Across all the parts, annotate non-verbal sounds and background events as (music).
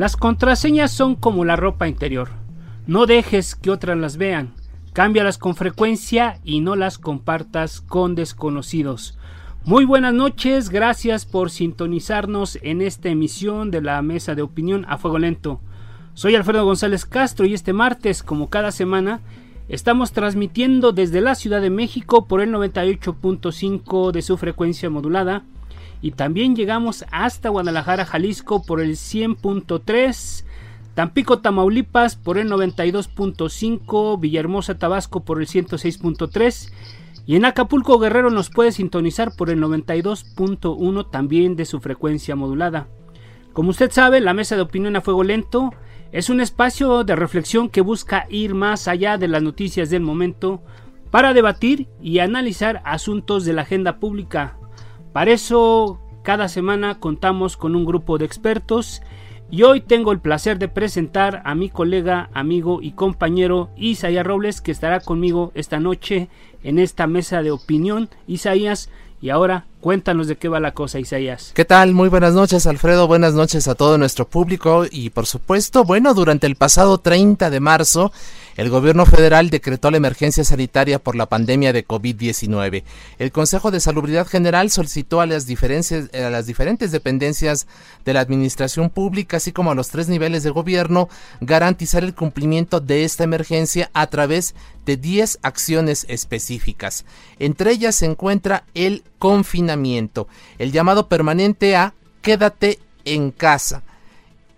Las contraseñas son como la ropa interior. No dejes que otras las vean. Cámbialas con frecuencia y no las compartas con desconocidos. Muy buenas noches, gracias por sintonizarnos en esta emisión de la Mesa de Opinión a Fuego Lento. Soy Alfredo González Castro y este martes, como cada semana, estamos transmitiendo desde la Ciudad de México por el 98.5 de su frecuencia modulada y también llegamos hasta Guadalajara, Jalisco por el 100.3, Tampico, Tamaulipas por el 92.5, Villahermosa, Tabasco por el 106.3 y en Acapulco, Guerrero nos puede sintonizar por el 92.1 también de su frecuencia modulada. Como usted sabe, la mesa de opinión a fuego lento es un espacio de reflexión que busca ir más allá de las noticias del momento para debatir y analizar asuntos de la agenda pública para eso, cada semana contamos con un grupo de expertos y hoy tengo el placer de presentar a mi colega, amigo y compañero Isaías Robles, que estará conmigo esta noche en esta mesa de opinión. Isaías, y ahora cuéntanos de qué va la cosa, Isaías. ¿Qué tal? Muy buenas noches, Alfredo. Buenas noches a todo nuestro público. Y por supuesto, bueno, durante el pasado 30 de marzo, el gobierno federal decretó la emergencia sanitaria por la pandemia de COVID-19. El Consejo de Salubridad General solicitó a las, a las diferentes dependencias de la administración pública, así como a los tres niveles de gobierno, garantizar el cumplimiento de esta emergencia a través de 10 acciones específicas. Entre ellas se encuentra el confinamiento, el llamado permanente a quédate en casa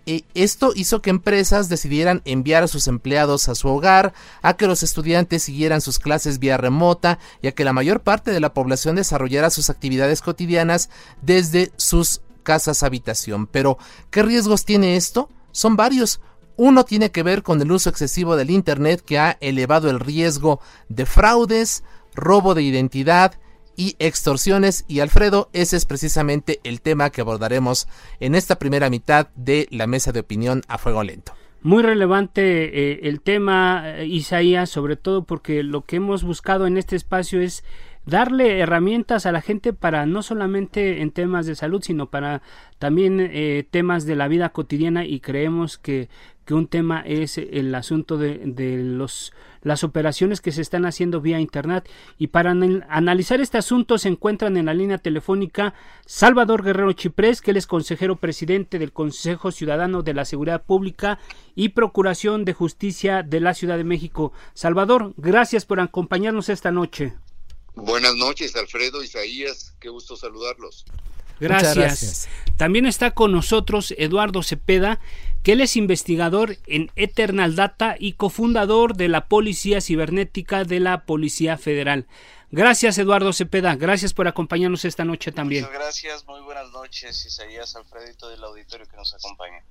esto hizo que empresas decidieran enviar a sus empleados a su hogar, a que los estudiantes siguieran sus clases vía remota y a que la mayor parte de la población desarrollara sus actividades cotidianas desde sus casas habitación. Pero, ¿qué riesgos tiene esto? Son varios. Uno tiene que ver con el uso excesivo del Internet que ha elevado el riesgo de fraudes, robo de identidad, y extorsiones. Y Alfredo, ese es precisamente el tema que abordaremos en esta primera mitad de la mesa de opinión a fuego lento. Muy relevante eh, el tema, eh, Isaías, sobre todo porque lo que hemos buscado en este espacio es darle herramientas a la gente para no solamente en temas de salud, sino para también eh, temas de la vida cotidiana y creemos que, que un tema es el asunto de, de los las operaciones que se están haciendo vía Internet. Y para analizar este asunto se encuentran en la línea telefónica Salvador Guerrero Chiprés, que él es consejero presidente del Consejo Ciudadano de la Seguridad Pública y Procuración de Justicia de la Ciudad de México. Salvador, gracias por acompañarnos esta noche. Buenas noches, Alfredo, Isaías, qué gusto saludarlos. Gracias. También está con nosotros Eduardo Cepeda, que él es investigador en Eternal Data y cofundador de la Policía Cibernética de la Policía Federal. Gracias, Eduardo Cepeda. Gracias por acompañarnos esta noche también. Muchas gracias. Muy buenas noches, Isaías, Alfredo y todo el auditorio que nos acompaña.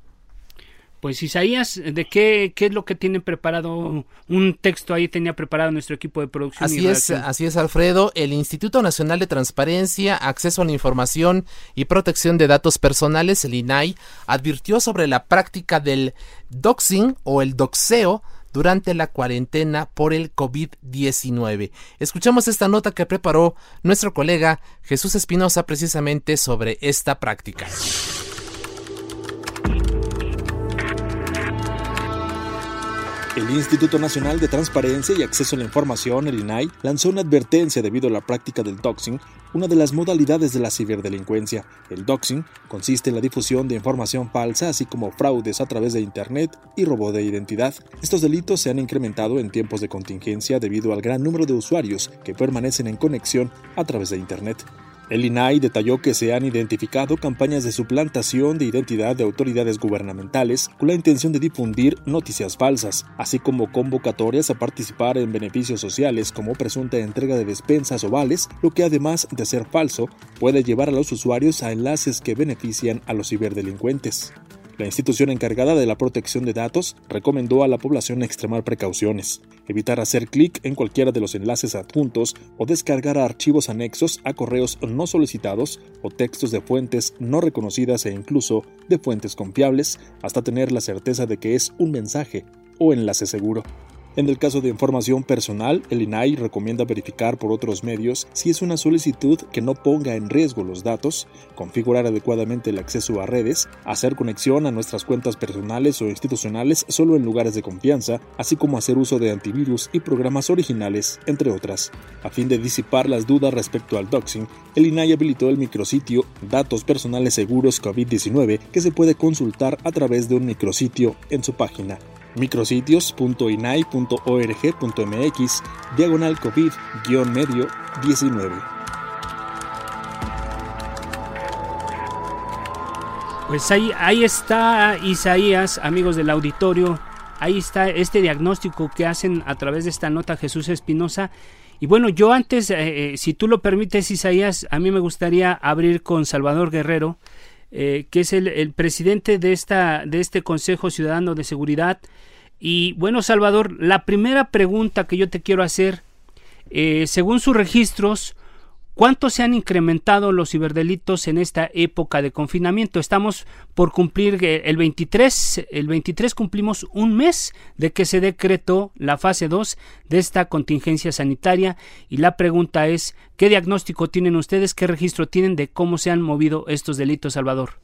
Pues Isaías, ¿de qué, qué es lo que tiene preparado? Un texto ahí tenía preparado nuestro equipo de producción. Así es, así es Alfredo. El Instituto Nacional de Transparencia, Acceso a la Información y Protección de Datos Personales, el INAI, advirtió sobre la práctica del doxing o el doxeo durante la cuarentena por el COVID-19. Escuchamos esta nota que preparó nuestro colega Jesús Espinosa precisamente sobre esta práctica. El Instituto Nacional de Transparencia y Acceso a la Información, el INAI, lanzó una advertencia debido a la práctica del doxing, una de las modalidades de la ciberdelincuencia. El doxing consiste en la difusión de información falsa, así como fraudes a través de Internet y robo de identidad. Estos delitos se han incrementado en tiempos de contingencia debido al gran número de usuarios que permanecen en conexión a través de Internet. El INAI detalló que se han identificado campañas de suplantación de identidad de autoridades gubernamentales con la intención de difundir noticias falsas, así como convocatorias a participar en beneficios sociales como presunta entrega de despensas o vales, lo que además de ser falso, puede llevar a los usuarios a enlaces que benefician a los ciberdelincuentes. La institución encargada de la protección de datos recomendó a la población extremar precauciones, evitar hacer clic en cualquiera de los enlaces adjuntos o descargar archivos anexos a correos no solicitados o textos de fuentes no reconocidas e incluso de fuentes confiables hasta tener la certeza de que es un mensaje o enlace seguro. En el caso de información personal, el INAI recomienda verificar por otros medios si es una solicitud que no ponga en riesgo los datos, configurar adecuadamente el acceso a redes, hacer conexión a nuestras cuentas personales o institucionales solo en lugares de confianza, así como hacer uso de antivirus y programas originales, entre otras. A fin de disipar las dudas respecto al doxing, el INAI habilitó el micrositio Datos Personales Seguros COVID-19 que se puede consultar a través de un micrositio en su página micrositios.inai.org.mx diagonal COVID-medio 19. Pues ahí, ahí está Isaías, amigos del auditorio, ahí está este diagnóstico que hacen a través de esta nota Jesús Espinosa. Y bueno, yo antes, eh, eh, si tú lo permites, Isaías, a mí me gustaría abrir con Salvador Guerrero, eh, que es el, presidente de, esta, de este Consejo Ciudadano de Seguridad. Y bueno, Salvador, la primera pregunta que yo te quiero hacer, eh, según sus registros, ¿Cuánto se han incrementado los ciberdelitos en esta época de confinamiento? Estamos por cumplir eh, el 23, el 23 cumplimos un mes de que se decretó la fase 2 de esta contingencia sanitaria y la pregunta es, ¿qué diagnóstico tienen ustedes, qué registro tienen de cómo se han movido estos delitos, Salvador?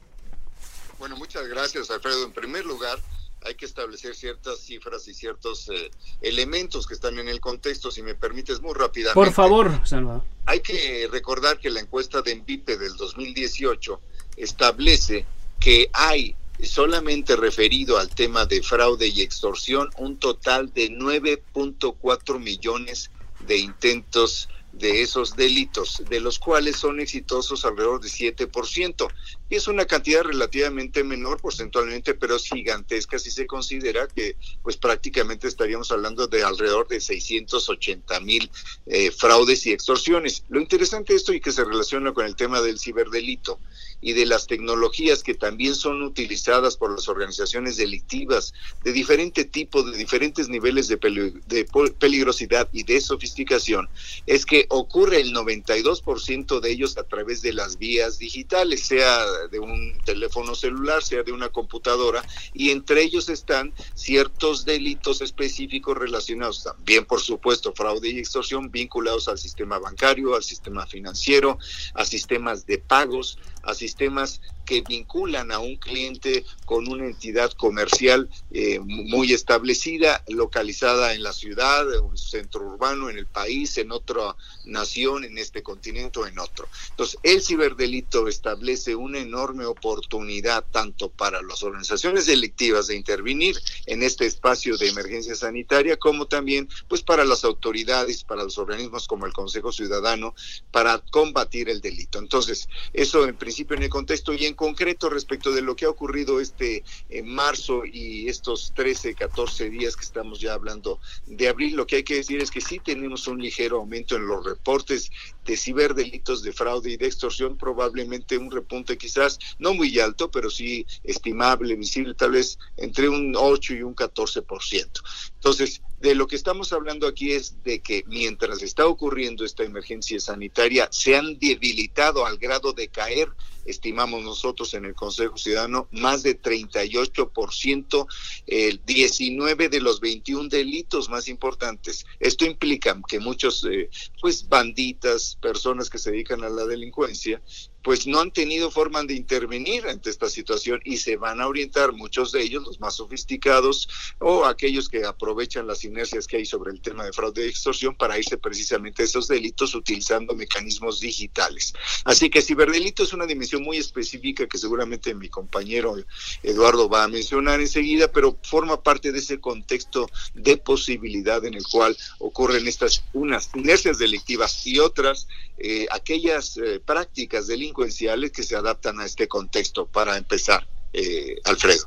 Bueno, muchas gracias, Alfredo. En primer lugar, hay que establecer ciertas cifras y ciertos eh, elementos que están en el contexto, si me permites muy rápidamente. Por favor, Salvador. Hay que recordar que la encuesta de Envipe del 2018 establece que hay solamente referido al tema de fraude y extorsión un total de 9.4 millones de intentos de esos delitos, de los cuales son exitosos alrededor de 7%. Y es una cantidad relativamente menor porcentualmente, pero es gigantesca si se considera que pues prácticamente estaríamos hablando de alrededor de 680 mil eh, fraudes y extorsiones. Lo interesante de esto y que se relaciona con el tema del ciberdelito y de las tecnologías que también son utilizadas por las organizaciones delictivas de diferente tipo, de diferentes niveles de, de peligrosidad y de sofisticación, es que ocurre el 92% de ellos a través de las vías digitales, sea de un teléfono celular, sea de una computadora, y entre ellos están ciertos delitos específicos relacionados también, por supuesto, fraude y extorsión vinculados al sistema bancario, al sistema financiero, a sistemas de pagos, a sistemas que vinculan a un cliente con una entidad comercial eh, muy establecida, localizada en la ciudad, en un centro urbano, en el país, en otra nación, en este continente o en otro. Entonces, el ciberdelito establece una enorme oportunidad tanto para las organizaciones delictivas de intervenir en este espacio de emergencia sanitaria, como también pues para las autoridades, para los organismos como el Consejo Ciudadano, para combatir el delito. Entonces, eso en principio en el contexto y en concreto respecto de lo que ha ocurrido este en marzo y estos 13, 14 días que estamos ya hablando de abril, lo que hay que decir es que sí tenemos un ligero aumento en los reportes de ciberdelitos de fraude y de extorsión, probablemente un repunte quizás no muy alto, pero sí estimable, visible, tal vez entre un 8 y un 14%. Entonces, De lo que estamos hablando aquí es de que mientras está ocurriendo esta emergencia sanitaria, se han debilitado al grado de caer estimamos nosotros en el Consejo Ciudadano, más de 38%, el 19 de los 21 delitos más importantes. Esto implica que muchos, eh, pues, banditas, personas que se dedican a la delincuencia, pues no han tenido forma de intervenir ante esta situación y se van a orientar muchos de ellos, los más sofisticados o aquellos que aprovechan las inercias que hay sobre el tema de fraude y extorsión para irse precisamente a esos delitos utilizando mecanismos digitales. Así que ciberdelito es una dimensión muy específica que seguramente mi compañero Eduardo va a mencionar enseguida, pero forma parte de ese contexto de posibilidad en el cual ocurren estas unas inercias delictivas y otras eh, aquellas eh, prácticas delincuenciales que se adaptan a este contexto. Para empezar, eh, Alfredo.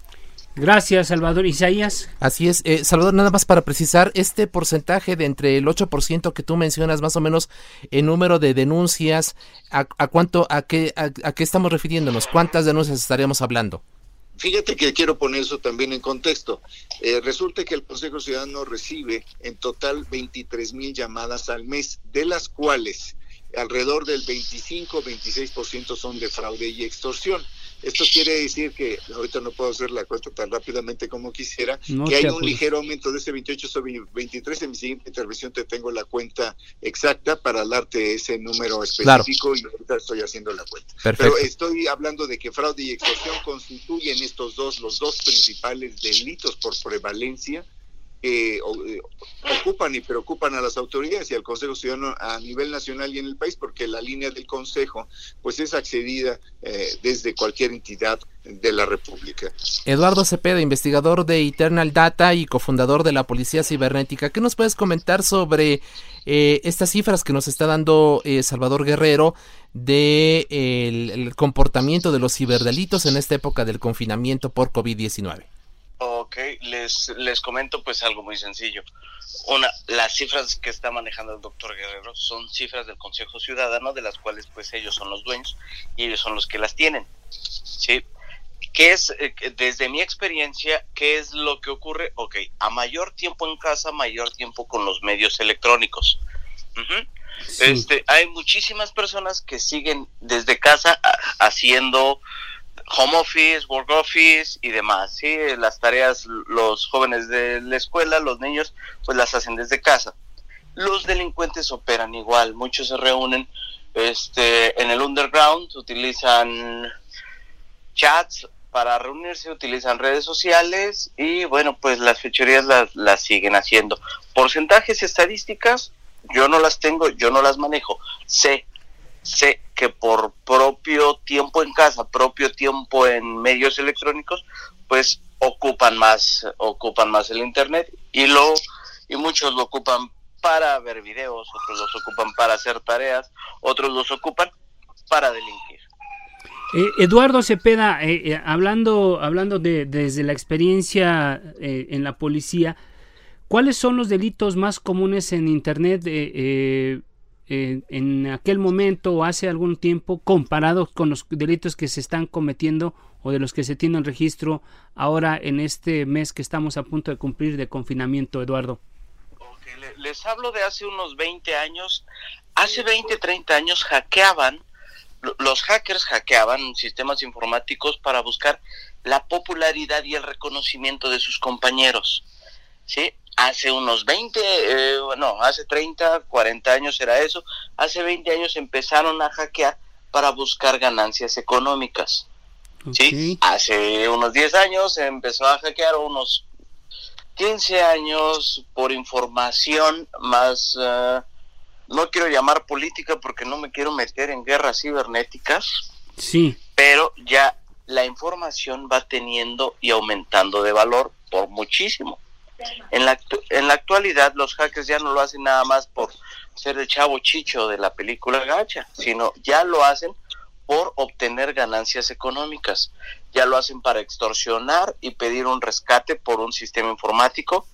Gracias, Salvador. Isaías. Así es. Eh, Salvador, nada más para precisar, este porcentaje de entre el 8% que tú mencionas, más o menos el número de denuncias, ¿a, cuánto, a qué, a, qué estamos refiriéndonos? ¿Cuántas denuncias estaríamos hablando? Fíjate que quiero poner eso también en contexto. Eh, resulta que el Consejo Ciudadano recibe en total 23 mil llamadas al mes, de las cuales alrededor del 25-26% son de fraude y extorsión. Esto quiere decir que, ahorita no puedo hacer la cuenta tan rápidamente como quisiera, que hay un ligero aumento de ese 28 sobre 23. En mi siguiente intervención te tengo la cuenta exacta para darte ese número específico y ahorita estoy haciendo la cuenta. Pero estoy hablando de que fraude y extorsión constituyen estos dos, los dos principales delitos por prevalencia eh, ocupan y preocupan a las autoridades y al Consejo Ciudadano a nivel nacional y en el país, porque la línea del Consejo pues es accedida eh, desde cualquier entidad de la República. Eduardo Cepeda, investigador de Eternal Data y cofundador de la Policía Cibernética, ¿qué nos puedes comentar sobre eh, estas cifras que nos está dando Salvador Guerrero de el comportamiento de los ciberdelitos en esta época del confinamiento por COVID-19? Ok, les, les comento pues algo muy sencillo. Una, las cifras que está manejando el doctor Guerrero son cifras del Consejo Ciudadano, de las cuales pues ellos son los dueños y ellos son los que las tienen. ¿Sí? ¿Qué es, eh, desde mi experiencia, qué es lo que ocurre? Ok, a mayor tiempo en casa, mayor tiempo con los medios electrónicos. este, hay muchísimas personas que siguen desde casa haciendo home office, work office y demás, ¿sí? Las tareas, los jóvenes de la escuela, los niños, pues las hacen desde casa. Los delincuentes operan igual, muchos se reúnen este, en el underground, utilizan chats para reunirse, utilizan redes sociales y bueno, pues las fechorías las, siguen haciendo. Porcentajes estadísticas, yo no las tengo, yo no las manejo. Sé sé que por propio tiempo en casa, propio tiempo en medios electrónicos, pues ocupan más, ocupan más el internet y lo y muchos lo ocupan para ver videos, otros los ocupan para hacer tareas, otros los ocupan para delinquir. Eh, Eduardo Cepeda, eh, eh, hablando, hablando de, desde la experiencia en la policía, ¿cuáles son los delitos más comunes en Internet? En aquel momento o hace algún tiempo comparado con los delitos que se están cometiendo o de los que se tienen registro ahora en este mes que estamos a punto de cumplir de confinamiento, Eduardo? Les hablo de hace unos 20 años. Hace 20, 30 años hackeaban, los hackers hackeaban sistemas informáticos para buscar la popularidad y el reconocimiento de sus compañeros. ¿sí? Hace unos 20, eh, no, hace 30, 40 años era eso, hace 20 años empezaron a hackear para buscar ganancias económicas. Sí, hace unos 10 años empezó a hackear unos 15 años por información más, eh, no quiero llamar política porque no me quiero meter en guerras cibernéticas. Sí. Pero ya la información va teniendo y aumentando de valor por muchísimo. En la, en la actualidad los hackers ya no lo hacen nada más por ser el chavo chicho de la película gacha, sino ya lo hacen por obtener ganancias económicas. Ya lo hacen para extorsionar y pedir un rescate por un sistema informático.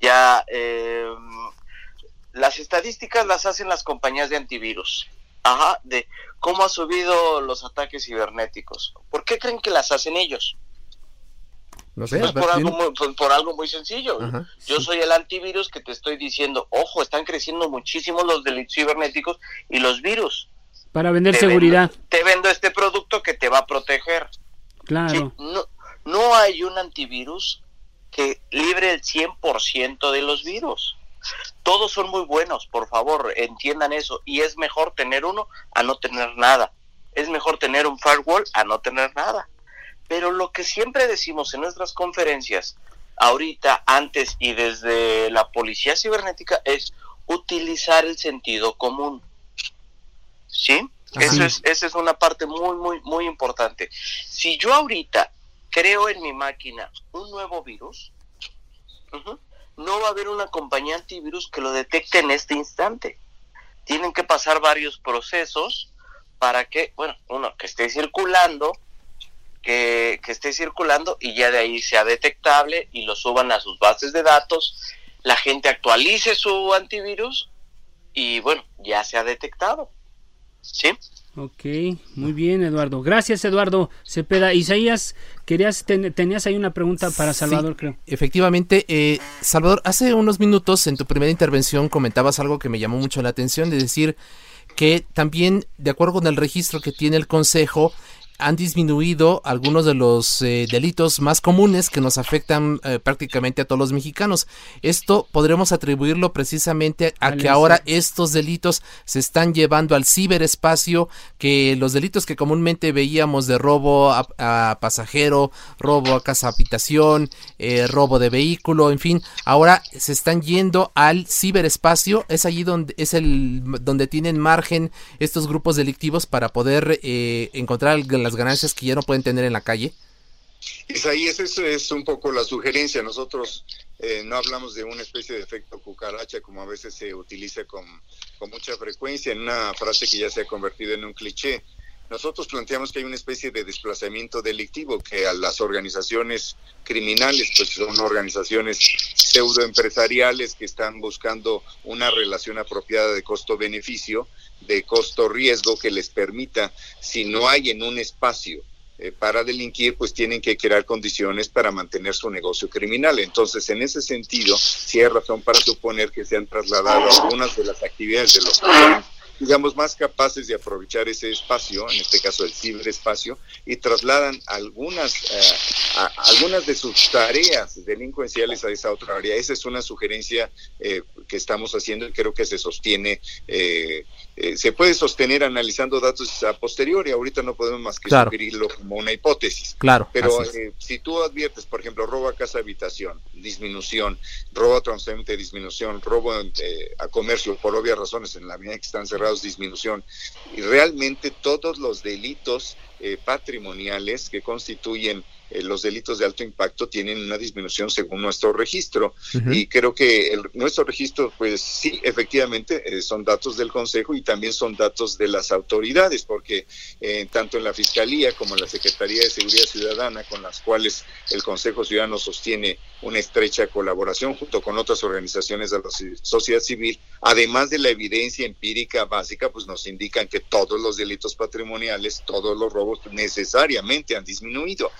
Ya eh, las estadísticas las hacen las compañías de antivirus. Ajá, de cómo ha subido los ataques cibernéticos. ¿Por qué creen que las hacen ellos? No sé, pues por, algo muy, pues por, algo muy, sencillo. Yo soy el antivirus que te estoy diciendo, ojo, están creciendo muchísimo los delitos cibernéticos y los virus. Para vender seguridad. te vendo este producto que te va a proteger. Claro. No, no hay un antivirus que libre el 100% de los virus. Todos son muy buenos, por favor, entiendan eso. Y es mejor tener uno a no tener nada. Es mejor tener un firewall a no tener nada. Pero lo que siempre decimos en nuestras conferencias, ahorita, antes y desde la policía cibernética, es utilizar el sentido común. ¿Sí? Eso es, esa es una parte muy, muy, muy importante. Si yo ahorita creo en mi máquina un nuevo virus, no va a haber una compañía antivirus que lo detecte en este instante. Tienen que pasar varios procesos para que, bueno, uno, que esté circulando, que, que esté circulando y ya de ahí sea detectable y lo suban a sus bases de datos, la gente actualice su antivirus y bueno, ya se ha detectado. ¿Sí? Ok, muy bien, Eduardo. Gracias, Eduardo Cepeda. Isaías, querías tenías ahí una pregunta para Salvador, creo. Efectivamente, eh, Salvador, hace unos minutos en tu primera intervención comentabas algo que me llamó mucho la atención, de decir que también, de acuerdo con el registro que tiene el Consejo, han disminuido algunos de los eh, delitos más comunes que nos afectan eh, prácticamente a todos los mexicanos. Esto podremos atribuirlo precisamente a que ahora estos delitos se están llevando al ciberespacio, que los delitos que comúnmente veíamos de robo a, pasajero, robo a casa habitación, eh, robo de vehículo, en fin, ahora se están yendo al ciberespacio. Es allí donde es el donde tienen margen estos grupos delictivos para poder encontrar las ganancias que ya no pueden tener en la calle? ahí eso es un poco la sugerencia. Nosotros eh, no hablamos de una especie de efecto cucaracha como a veces se utiliza con, con mucha frecuencia en una frase que ya se ha convertido en un cliché. Nosotros planteamos que hay una especie de desplazamiento delictivo, que a las organizaciones criminales, pues son organizaciones pseudoempresariales que están buscando una relación apropiada de costo-beneficio, de costo-riesgo que les permita, si no hay en un espacio eh, para delinquir, pues tienen que crear condiciones para mantener su negocio criminal. Entonces, en ese sentido, sí hay razón para suponer que se han trasladado algunas de las actividades de los digamos, más capaces de aprovechar ese espacio, en este caso el ciberespacio, y trasladan algunas, eh, algunas de sus tareas delincuenciales a esa otra área. Esa es una sugerencia eh, que estamos haciendo y creo que se sostiene. Eh, se puede sostener analizando datos a posteriori, ahorita no podemos más que sugerirlo como una hipótesis. Claro. Pero si tú adviertes, por ejemplo, robo a casa habitación, disminución, robo a transeúnte, disminución, robo a comercio, por obvias razones, en la medida que están disminución. Y realmente todos los delitos eh, patrimoniales que constituyen eh, los delitos de alto impacto tienen una disminución según nuestro registro. Y creo que el, nuestro registro, pues sí, efectivamente, eh, son datos del Consejo y también son datos de las autoridades, porque tanto en la Fiscalía como en la Secretaría de Seguridad Ciudadana, con las cuales el Consejo Ciudadano sostiene una estrecha colaboración junto con otras organizaciones de la sociedad civil, además de la evidencia empírica básica, pues nos indican que todos los delitos patrimoniales, todos los robos necesariamente han disminuido.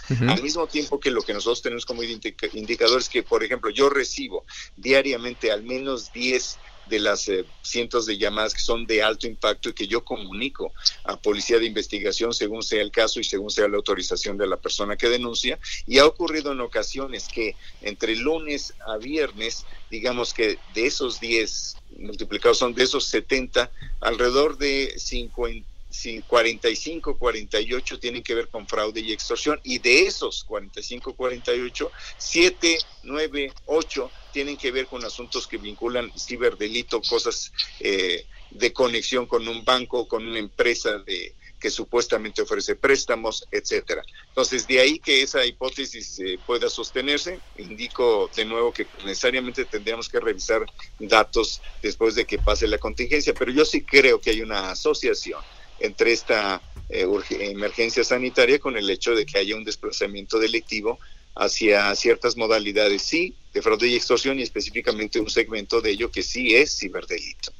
Al mismo tiempo que lo que nosotros tenemos como indicadores que, por ejemplo, yo recibo diariamente al menos 10 de las eh, cientos de llamadas que son de alto impacto y que yo comunico a policía de investigación según sea el caso y según sea la autorización de la persona que denuncia. Y ha ocurrido en ocasiones que entre lunes a viernes, digamos que de esos 10 multiplicados son de esos 70, alrededor de 50 si 45, 48 tienen que ver con fraude y extorsión y de esos 45, 48, 7, 9, 8 tienen que ver con asuntos que vinculan ciberdelito, cosas eh, de conexión con un banco, con una empresa de que supuestamente ofrece préstamos, etcétera. Entonces, de ahí que esa hipótesis eh, pueda sostenerse, indico de nuevo que necesariamente tendríamos que revisar datos después de que pase la contingencia, pero yo sí creo que hay una asociación entre esta eh, emergencia sanitaria con el hecho de que haya un desplazamiento delictivo hacia ciertas modalidades, sí, de fraude y extorsión y específicamente un segmento de ello que sí es ciberdelito.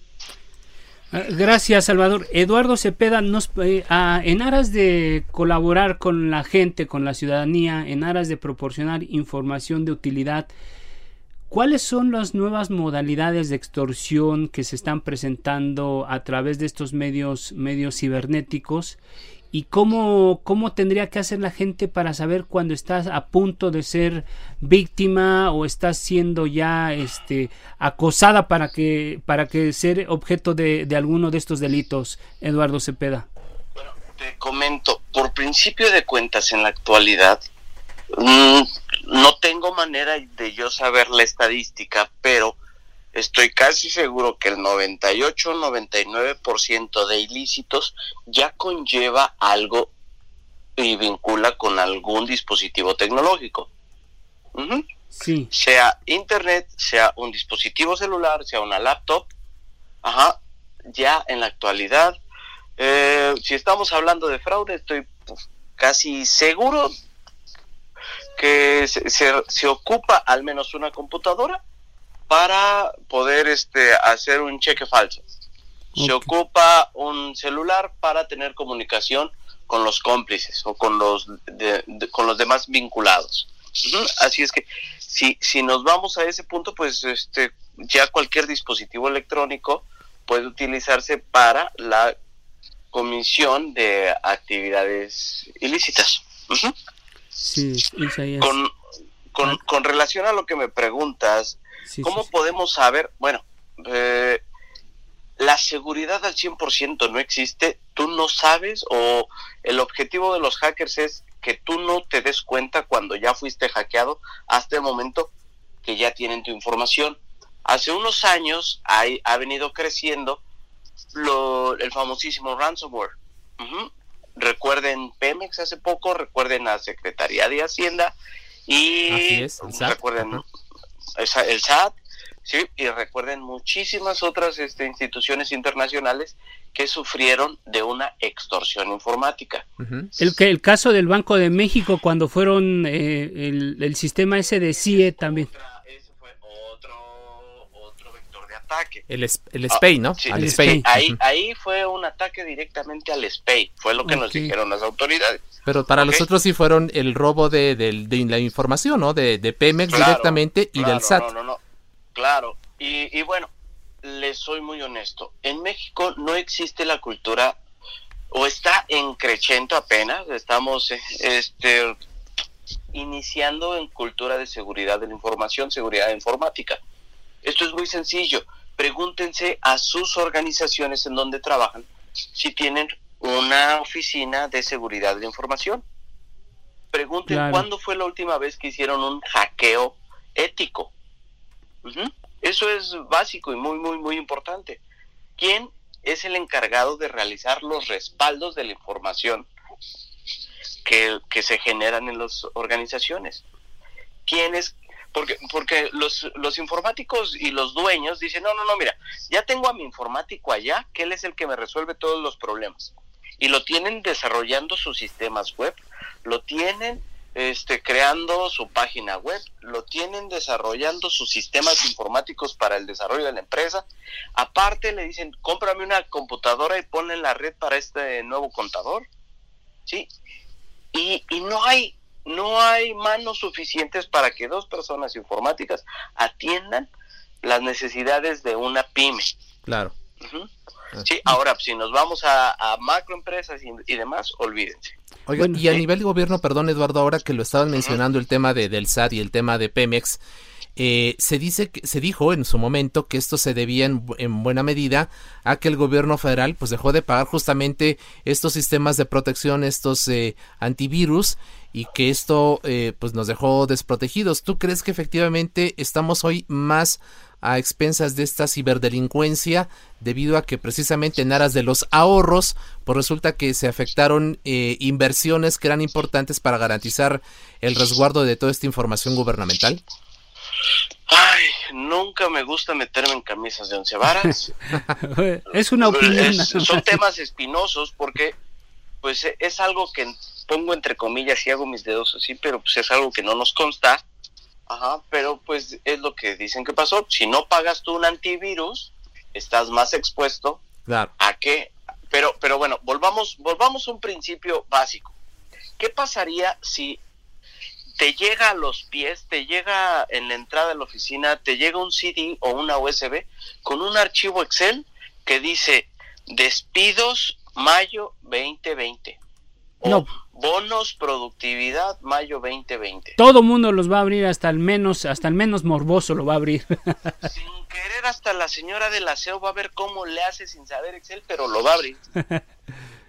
Ah, gracias, Salvador. Eduardo Cepeda, nos, eh, en aras de colaborar con la gente, con la ciudadanía, en aras de proporcionar información de utilidad, ¿cuáles son las nuevas modalidades de extorsión que se están presentando a través de estos medios, medios cibernéticos? ¿Y cómo, cómo tendría que hacer la gente para saber cuando estás a punto de ser víctima o estás siendo ya este, acosada para que, para que ser objeto de, alguno de estos delitos, Eduardo Cepeda? Bueno, te comento, por principio de cuentas en la actualidad, mm, no tengo manera de yo saber la estadística, pero estoy casi seguro que el 98-99% de ilícitos ya conlleva algo y vincula con algún dispositivo tecnológico. sí. Sea internet, sea un dispositivo celular, sea una laptop. Ajá. Ya en la actualidad, eh, si estamos hablando de fraude, estoy pues, casi seguro que se ocupa al menos una computadora para poder este, hacer un cheque falso. Se ocupa un celular para tener comunicación con los cómplices o con los, con los demás vinculados. Así es que si, si nos vamos a ese punto, pues este, ya cualquier dispositivo electrónico puede utilizarse para la comisión de actividades ilícitas. Sí, con, con, con relación a lo que me preguntas, ¿Cómo podemos saber? Bueno, eh, la seguridad al 100% no existe, tú no sabes o el objetivo de los hackers es que tú no te des cuenta cuando ya fuiste hackeado hasta el momento que ya tienen tu información. Hace unos años hay, ha venido creciendo lo, el famosísimo ransomware. Recuerden Pemex hace poco, recuerden la Secretaría de Hacienda y recuerden el SAT, ¿sí? y recuerden muchísimas otras este, instituciones internacionales que sufrieron de una extorsión informática. el, que, el caso del Banco de México cuando fueron eh, el, sistema ese de CIE también fue otro, vector de ataque. El, el SPAY, ¿no? el SPAY. Ahí, ahí fue un ataque directamente al SPAY, fue lo que nos dijeron las autoridades. Pero para los otros sí fueron el robo de, la información, ¿no? De, Pemex directamente y del SAT. No, no, no. Claro. Y, y bueno, les soy muy honesto. En México no existe la cultura, o está en creciendo apenas, estamos este, iniciando en cultura de seguridad de la información, seguridad informática. Esto es muy sencillo. Pregúntense a sus organizaciones en donde trabajan si tienen una oficina de seguridad de información. Pregunten cuándo fue la última vez que hicieron un hackeo ético. Eso es básico y muy, muy, muy importante. ¿Quién es el encargado de realizar los respaldos de la información que, que se generan en las organizaciones? ¿Quién es porque, porque los, los informáticos y los dueños dicen, no, no, no, mira, ya tengo a mi informático allá, que él es el que me resuelve todos los problemas y lo tienen desarrollando sus sistemas web, lo tienen este, creando su página web, lo tienen desarrollando sus sistemas informáticos para el desarrollo de la empresa. Aparte le dicen, cómprame una computadora y ponle la red para este nuevo contador. ¿Sí? Y no hay no hay manos suficientes para que dos personas informáticas atiendan las necesidades de una pyme. Claro. Sí, ahora si nos vamos a, macroempresas y, demás, olvídense. Oiga, y a nivel de gobierno, perdón Eduardo, ahora que lo estaban mencionando el tema de, del SAT y el tema de Pemex, eh, se dice que se dijo en su momento que esto se debía en, buena medida a que el gobierno federal pues dejó de pagar justamente estos sistemas de protección, estos eh, antivirus y que esto eh, pues nos dejó desprotegidos. ¿Tú crees que efectivamente estamos hoy más a expensas de esta ciberdelincuencia debido a que precisamente en aras de los ahorros pues resulta que se afectaron eh, inversiones que eran importantes para garantizar el resguardo de toda esta información gubernamental? Ay, nunca me gusta meterme en camisas de once varas. (laughs) es una opinión. son temas espinosos porque pues es algo que pongo entre comillas y hago mis dedos así, pero pues es algo que no nos consta Ajá, pero pues es lo que dicen que pasó. Si no pagas tú un antivirus, estás más expuesto Claro. ¿A qué? Pero, pero bueno, volvamos, volvamos a un principio básico. ¿Qué pasaría si te llega a los pies, te llega en la entrada de la oficina, te llega un CD o una USB con un archivo Excel que dice despidos mayo 2020 o No. bonos productividad mayo 2020? Todo mundo los va a abrir hasta el menos, hasta el menos morboso lo va a abrir. (laughs) Sin querer hasta la señora del aseo va a ver cómo le hace sin saber Excel, pero lo va a abrir.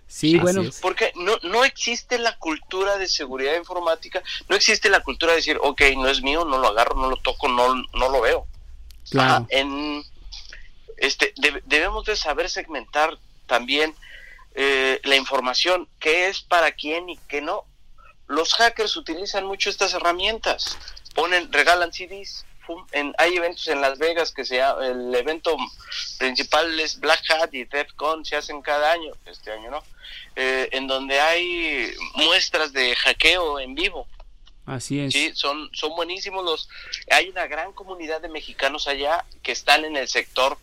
sí, Así bueno, es. Porque no, no existe la cultura de seguridad informática, no existe la cultura de decir, ok, no es mío, no lo agarro, no lo toco, no, no lo veo. claro. Ajá, en, este, deb- debemos de saber segmentar también eh, la información, qué es para quién y qué no. Los hackers utilizan mucho estas herramientas, ponen, regalan CDs. En, hay eventos en Las Vegas que sea el evento principal es Black Hat y DEFCON se hacen cada año, este año no, eh, en donde hay muestras de hackeo en vivo. Así es. Sí, son, son buenísimos los. Hay una gran comunidad de mexicanos allá que están en el sector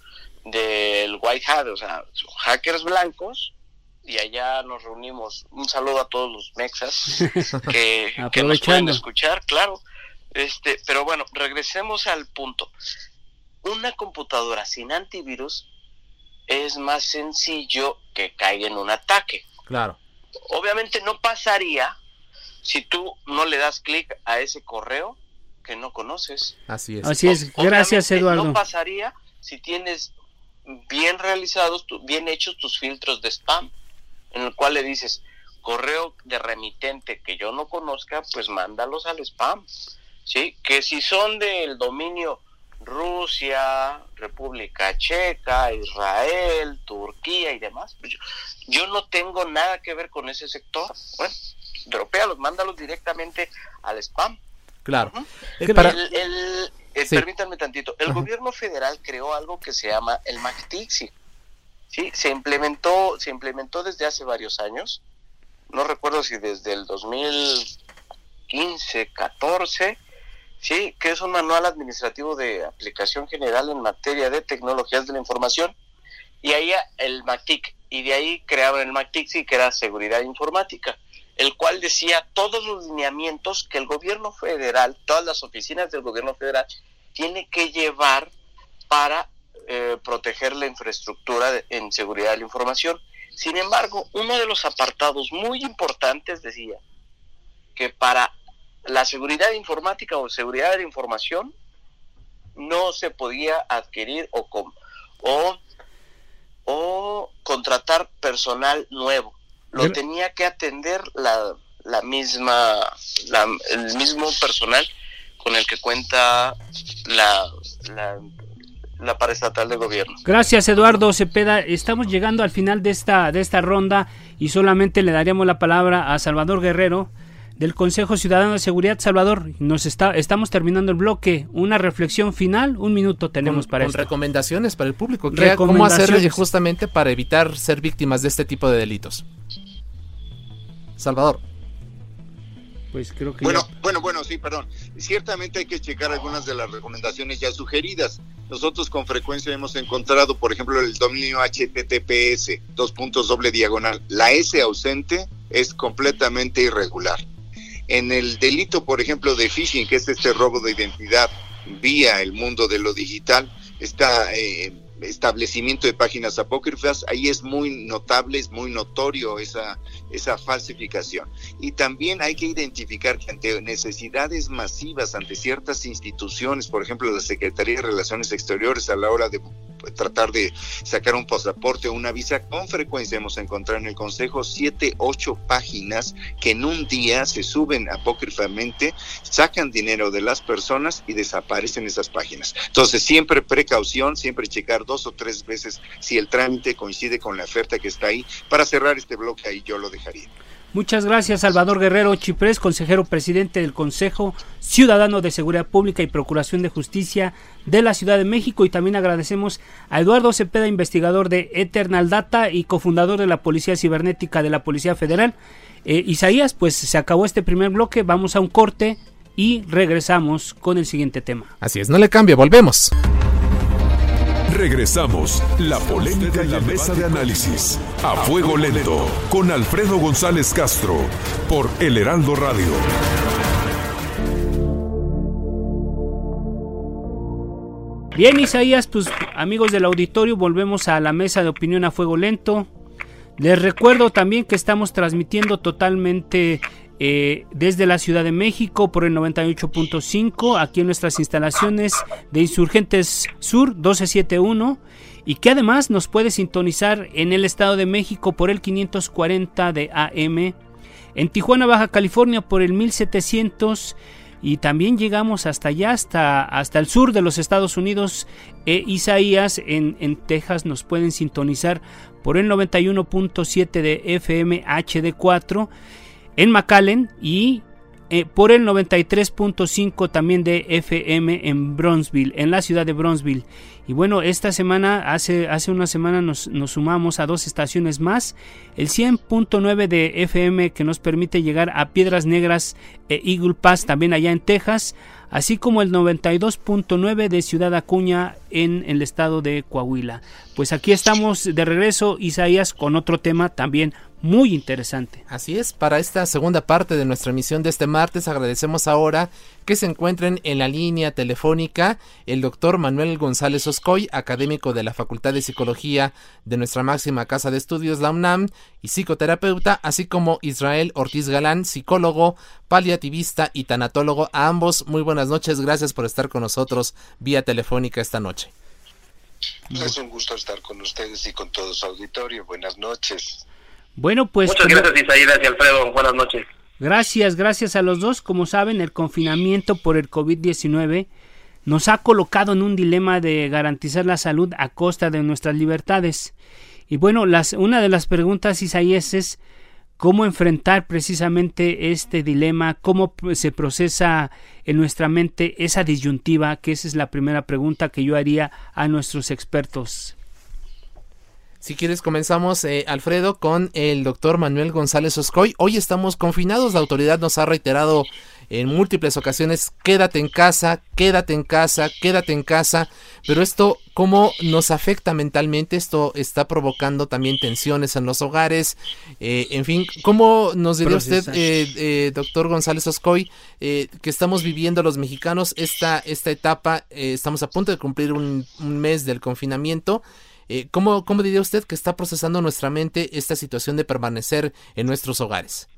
del White Hat, o sea, hackers blancos. Y allá nos reunimos. Un saludo a todos los mexas (laughs) que, que nos pueden escuchar, claro. Este, pero bueno, regresemos al punto. Una computadora sin antivirus es más sencillo que caiga en un ataque Claro. obviamente no pasaría si tú no le das clic a ese correo que no conoces. Así es. Así es. Gracias, obviamente Eduardo. No pasaría si tienes bien realizados, tu- bien hechos tus filtros de spam, en el cual le dices correo de remitente que yo no conozca, pues mándalos al spam. ¿Sí? Que si son del dominio Rusia, República Checa, Israel, Turquía y demás, pues yo, yo no tengo nada que ver con ese sector. Bueno, dropealos, mándalos directamente al spam. Claro. Ujú. Eh, para- El, el- eh, Sí. Permítanme tantito. El gobierno federal creó algo que se llama el MACTIXI. Sí, se implementó, se implementó desde hace varios años. No recuerdo si desde el 2015, 14, sí, que es un manual administrativo de aplicación general en materia de tecnologías de la información. Y ahí el MACTIC, y de ahí crearon el MACTIXI, que era seguridad informática el cual decía todos los lineamientos que el gobierno federal, todas las oficinas del gobierno federal, tiene que llevar para eh, proteger la infraestructura de- en seguridad de la información. Sin embargo, uno de los apartados muy importantes decía que para la seguridad informática o seguridad de la información no se podía adquirir o, com- o, o contratar personal nuevo. Lo tenía que atender la, la misma, la- el mismo personal con el que cuenta la, la, la paraestatal de gobierno. Gracias Eduardo Cepeda. Estamos llegando al final de esta, de esta ronda y solamente le daríamos la palabra a Salvador Guerrero del Consejo Ciudadano de Seguridad. Salvador, nos está, estamos terminando el bloque. Una reflexión final, un minuto tenemos con, para con esto. recomendaciones para el público. ¿Qué- ¿Cómo hacer justamente para evitar ser víctimas de este tipo de delitos? Salvador. Pues creo que Bueno, ya- bueno, bueno, sí, perdón. Ciertamente hay que checar algunas de las recomendaciones ya sugeridas. Nosotros con frecuencia hemos encontrado, por ejemplo, el dominio HTTPS, dos puntos doble diagonal. La S ausente es completamente irregular. En el delito, por ejemplo, de phishing, que es este robo de identidad vía el mundo de lo digital, está eh, establecimiento de páginas apócrifas, ahí es muy notable, es muy notorio esa, esa falsificación. Y también hay que identificar que ante necesidades masivas, ante ciertas instituciones, por ejemplo la Secretaría de Relaciones Exteriores, a la hora de pues, tratar de sacar un pasaporte o una visa, con frecuencia hemos encontrado en el Consejo siete, ocho páginas que en un día se suben apócrifamente, sacan dinero de las personas y desaparecen esas páginas. Entonces siempre precaución, siempre checar dos o tres veces si el trámite coincide con la oferta que está ahí. Para cerrar este bloque ahí yo lo dejaría. Muchas gracias, Salvador Guerrero Chiprés, consejero presidente del Consejo Ciudadano de Seguridad Pública y Procuración de Justicia de la Ciudad de México. Y también agradecemos a Eduardo Cepeda, investigador de Eternal Data y cofundador de la Policía Cibernética de la Policía Federal. Eh, Isaías, pues se acabó este primer bloque, vamos a un corte y regresamos con el siguiente tema. Así es, no le cambie, volvemos. Regresamos. La polémica en la mesa de análisis. A fuego lento. Con Alfredo González Castro. Por El Heraldo Radio. Bien, Isaías, pues amigos del auditorio, volvemos a la mesa de opinión a fuego lento. Les recuerdo también que estamos transmitiendo totalmente eh, desde la Ciudad de México por el 98.5, aquí en nuestras instalaciones de Insurgentes Sur 1271, y que además nos puede sintonizar en el Estado de México por el 540 de AM, en Tijuana, Baja California por el 1700 y también llegamos hasta allá, hasta, hasta el sur de los Estados Unidos. E Isaías en, en Texas nos pueden sintonizar por el 91.7 de FM HD4 en McAllen y eh, por el 93.5 también de FM en Bronzeville, en la ciudad de Bronzeville. Y bueno, esta semana, hace, hace una semana nos, nos sumamos a dos estaciones más, el 100.9 de FM que nos permite llegar a Piedras Negras e Eagle Pass también allá en Texas, así como el 92.9 de Ciudad Acuña en el estado de Coahuila. Pues aquí estamos de regreso, Isaías, con otro tema también muy interesante. Así es, para esta segunda parte de nuestra emisión de este martes agradecemos ahora que se encuentren en la línea telefónica el doctor Manuel González Oscoy, académico de la Facultad de Psicología de nuestra máxima casa de estudios, la UNAM, y psicoterapeuta, así como Israel Ortiz Galán, psicólogo, paliativista y tanatólogo. A ambos, muy buenas noches, gracias por estar con nosotros vía telefónica esta noche. Es un gusto estar con ustedes y con todo su auditorio. Buenas noches. Bueno, pues... Muchas gracias Isaías y Alfredo. Buenas noches. Gracias, gracias a los dos. Como saben, el confinamiento por el COVID-19 nos ha colocado en un dilema de garantizar la salud a costa de nuestras libertades. Y bueno, las, una de las preguntas, Isaías, es cómo enfrentar precisamente este dilema, cómo se procesa en nuestra mente esa disyuntiva, que esa es la primera pregunta que yo haría a nuestros expertos. Si quieres comenzamos, eh, Alfredo, con el doctor Manuel González Oscoy. Hoy estamos confinados, la autoridad nos ha reiterado en múltiples ocasiones, quédate en casa, quédate en casa, quédate en casa, pero esto, ¿cómo nos afecta mentalmente? Esto está provocando también tensiones en los hogares, eh, en fin, ¿cómo nos diría usted, eh, doctor González Oscoy, que estamos viviendo los mexicanos esta, esta etapa, estamos a punto de cumplir un, un mes del confinamiento, eh, ¿cómo, ¿Cómo diría usted que está procesando nuestra mente esta situación de permanecer en nuestros hogares?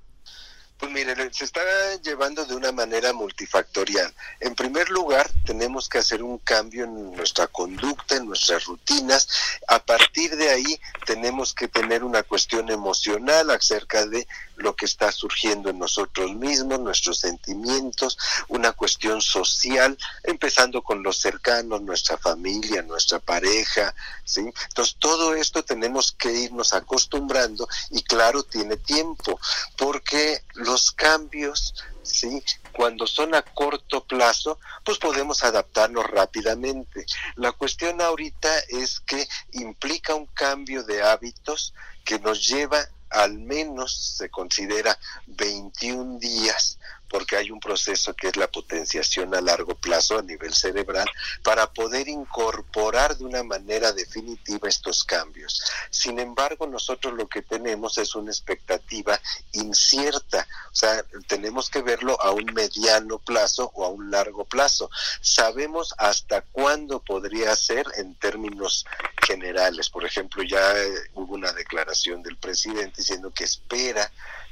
Pues mire, se está llevando de una manera multifactorial. En primer lugar, tenemos que hacer un cambio en nuestra conducta, en nuestras rutinas. A partir de ahí, tenemos que tener una cuestión emocional acerca de lo que está surgiendo en nosotros mismos, nuestros sentimientos, una cuestión social, empezando con los cercanos, nuestra familia, nuestra pareja, ¿sí? Entonces, todo esto tenemos que irnos acostumbrando y claro, tiene tiempo, porque los cambios, ¿sí? Cuando son a corto plazo, pues podemos adaptarnos rápidamente. La cuestión ahorita es que implica un cambio de hábitos que nos lleva al menos se considera 21 días porque hay un proceso que es la potenciación a largo plazo a nivel cerebral para poder incorporar de una manera definitiva estos cambios. Sin embargo, nosotros lo que tenemos es una expectativa incierta, o sea, tenemos que verlo a un mediano plazo o a un largo plazo. Sabemos hasta cuándo podría ser en términos generales. Por ejemplo, ya hubo una declaración del presidente diciendo que espera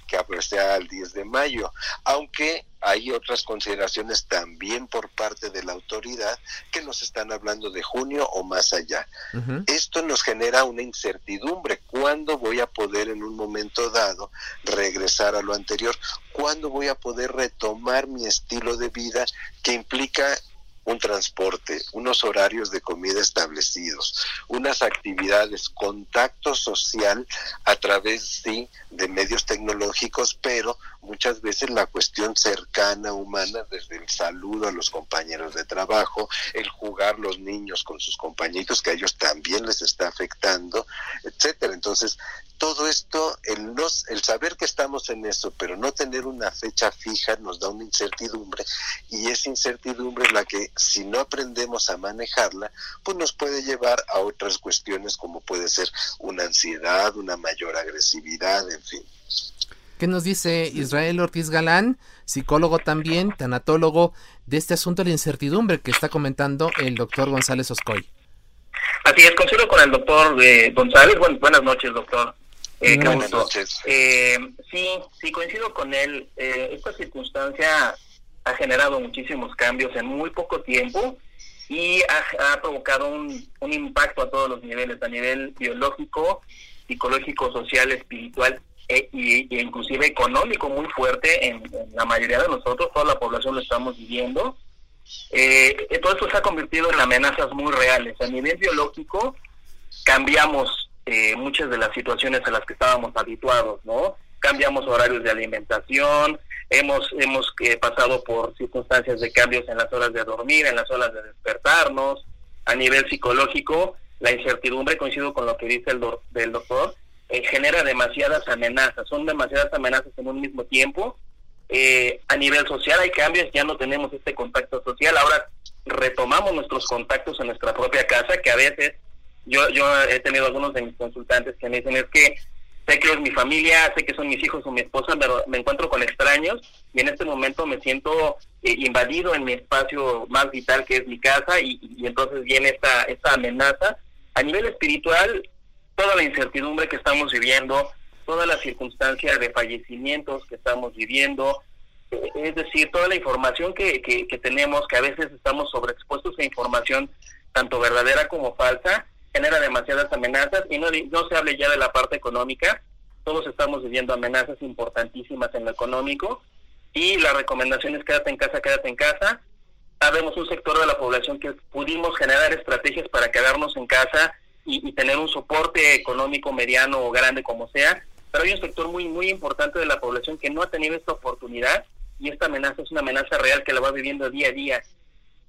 que sea el 10 de mayo, aunque hay otras consideraciones también por parte de la autoridad que nos están hablando de junio o más allá. Esto nos genera una incertidumbre. ¿Cuándo voy a poder en un momento dado regresar a lo anterior? ¿Cuándo voy a poder retomar mi estilo de vida que implica un transporte, unos horarios de comida establecidos, unas actividades, contacto social a través sí, de medios tecnológicos, pero muchas veces la cuestión cercana, humana, desde el saludo a los compañeros de trabajo, el jugar los niños con sus compañitos, que a ellos también les está afectando, etcétera. Entonces, todo esto, el, el saber que estamos en eso, pero no tener una fecha fija nos da una incertidumbre y esa incertidumbre es la que si no aprendemos a manejarla, pues nos puede llevar a otras cuestiones como puede ser una ansiedad, una mayor agresividad, en fin. ¿Qué nos dice Israel Ortiz Galán, psicólogo también, tanatólogo, de este asunto de la incertidumbre que está comentando el doctor González Oscoy? Así es, coincido con el doctor eh, González. buenas noches, doctor. Eh, buenas noches. Eh, sí, sí, coincido con él. esta circunstancia ha generado muchísimos cambios en muy poco tiempo y ha, provocado un, un, impacto a todos los niveles, a nivel biológico, psicológico, social, espiritual e, y, inclusive económico muy fuerte en, la mayoría de nosotros, toda la población lo estamos viviendo. Eh, todo esto se ha convertido en amenazas muy reales. A nivel biológico cambiamos eh, muchas de las situaciones a las que estábamos habituados, ¿no? Cambiamos horarios de alimentación, hemos, hemos eh, pasado por circunstancias de cambios en las horas de dormir, en las horas de despertarnos. A nivel psicológico, la incertidumbre, coincido con lo que dice el, del doctor, eh, genera demasiadas amenazas, son demasiadas amenazas en un mismo tiempo. Eh, a nivel social hay cambios, ya no tenemos este contacto social, ahora retomamos nuestros contactos en nuestra propia casa, que a veces yo, yo he tenido algunos de mis consultantes que me dicen es que sé que es mi familia, sé que son mis hijos o mi esposa, me encuentro con extraños y en este momento me siento eh, invadido en mi espacio más vital que es mi casa y, y entonces viene esta, esta amenaza. A nivel espiritual, toda la incertidumbre que estamos viviendo, toda la circunstancia de fallecimientos que estamos viviendo, eh, es decir, toda la información que, que, tenemos, que a veces estamos sobreexpuestos a información tanto verdadera como falsa, genera demasiadas amenazas y no, no se hable ya de la parte económica, todos estamos viviendo amenazas importantísimas en lo económico y la recomendación es quédate en casa, quédate en casa. Sabemos un sector de la población que pudimos generar estrategias para quedarnos en casa y, tener un soporte económico mediano o grande como sea, pero hay un sector muy muy importante de la población que no ha tenido esta oportunidad y esta amenaza es una amenaza real que la va viviendo día a día.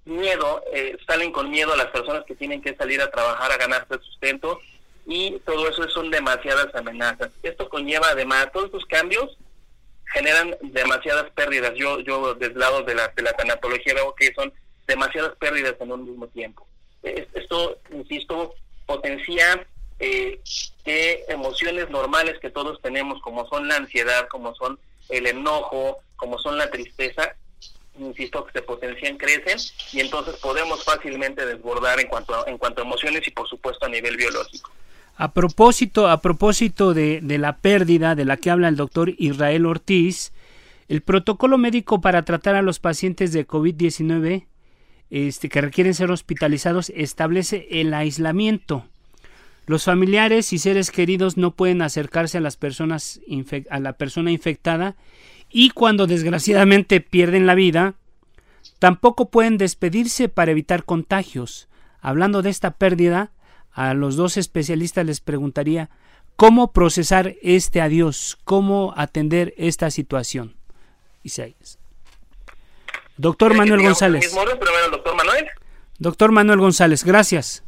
Miedo, eh, salen con miedo las personas que tienen que salir a trabajar a ganarse el sustento y todo eso son demasiadas amenazas. Esto conlleva además, todos estos cambios generan demasiadas pérdidas. Yo, yo desde el lado de la, de la tanatología veo que son demasiadas pérdidas en un mismo tiempo. Esto, insisto, potencia eh, que emociones normales que todos tenemos, como son la ansiedad, como son el enojo, como son la tristeza, insisto que se potencian, crecen y entonces podemos fácilmente desbordar en cuanto a, en cuanto a emociones y por supuesto a nivel biológico. A propósito, a propósito de, de la pérdida de la que habla el doctor Israel Ortiz, el protocolo médico para tratar a los pacientes de COVID-19 este, que requieren ser hospitalizados establece el aislamiento. Los familiares y seres queridos no pueden acercarse a las personas a la persona infectada y cuando desgraciadamente pierden la vida, tampoco pueden despedirse para evitar contagios. Hablando de esta pérdida, a los dos especialistas les preguntaría cómo procesar este adiós, cómo atender esta situación. Isaías. Doctor Manuel González. doctor Manuel. Doctor Manuel González, gracias.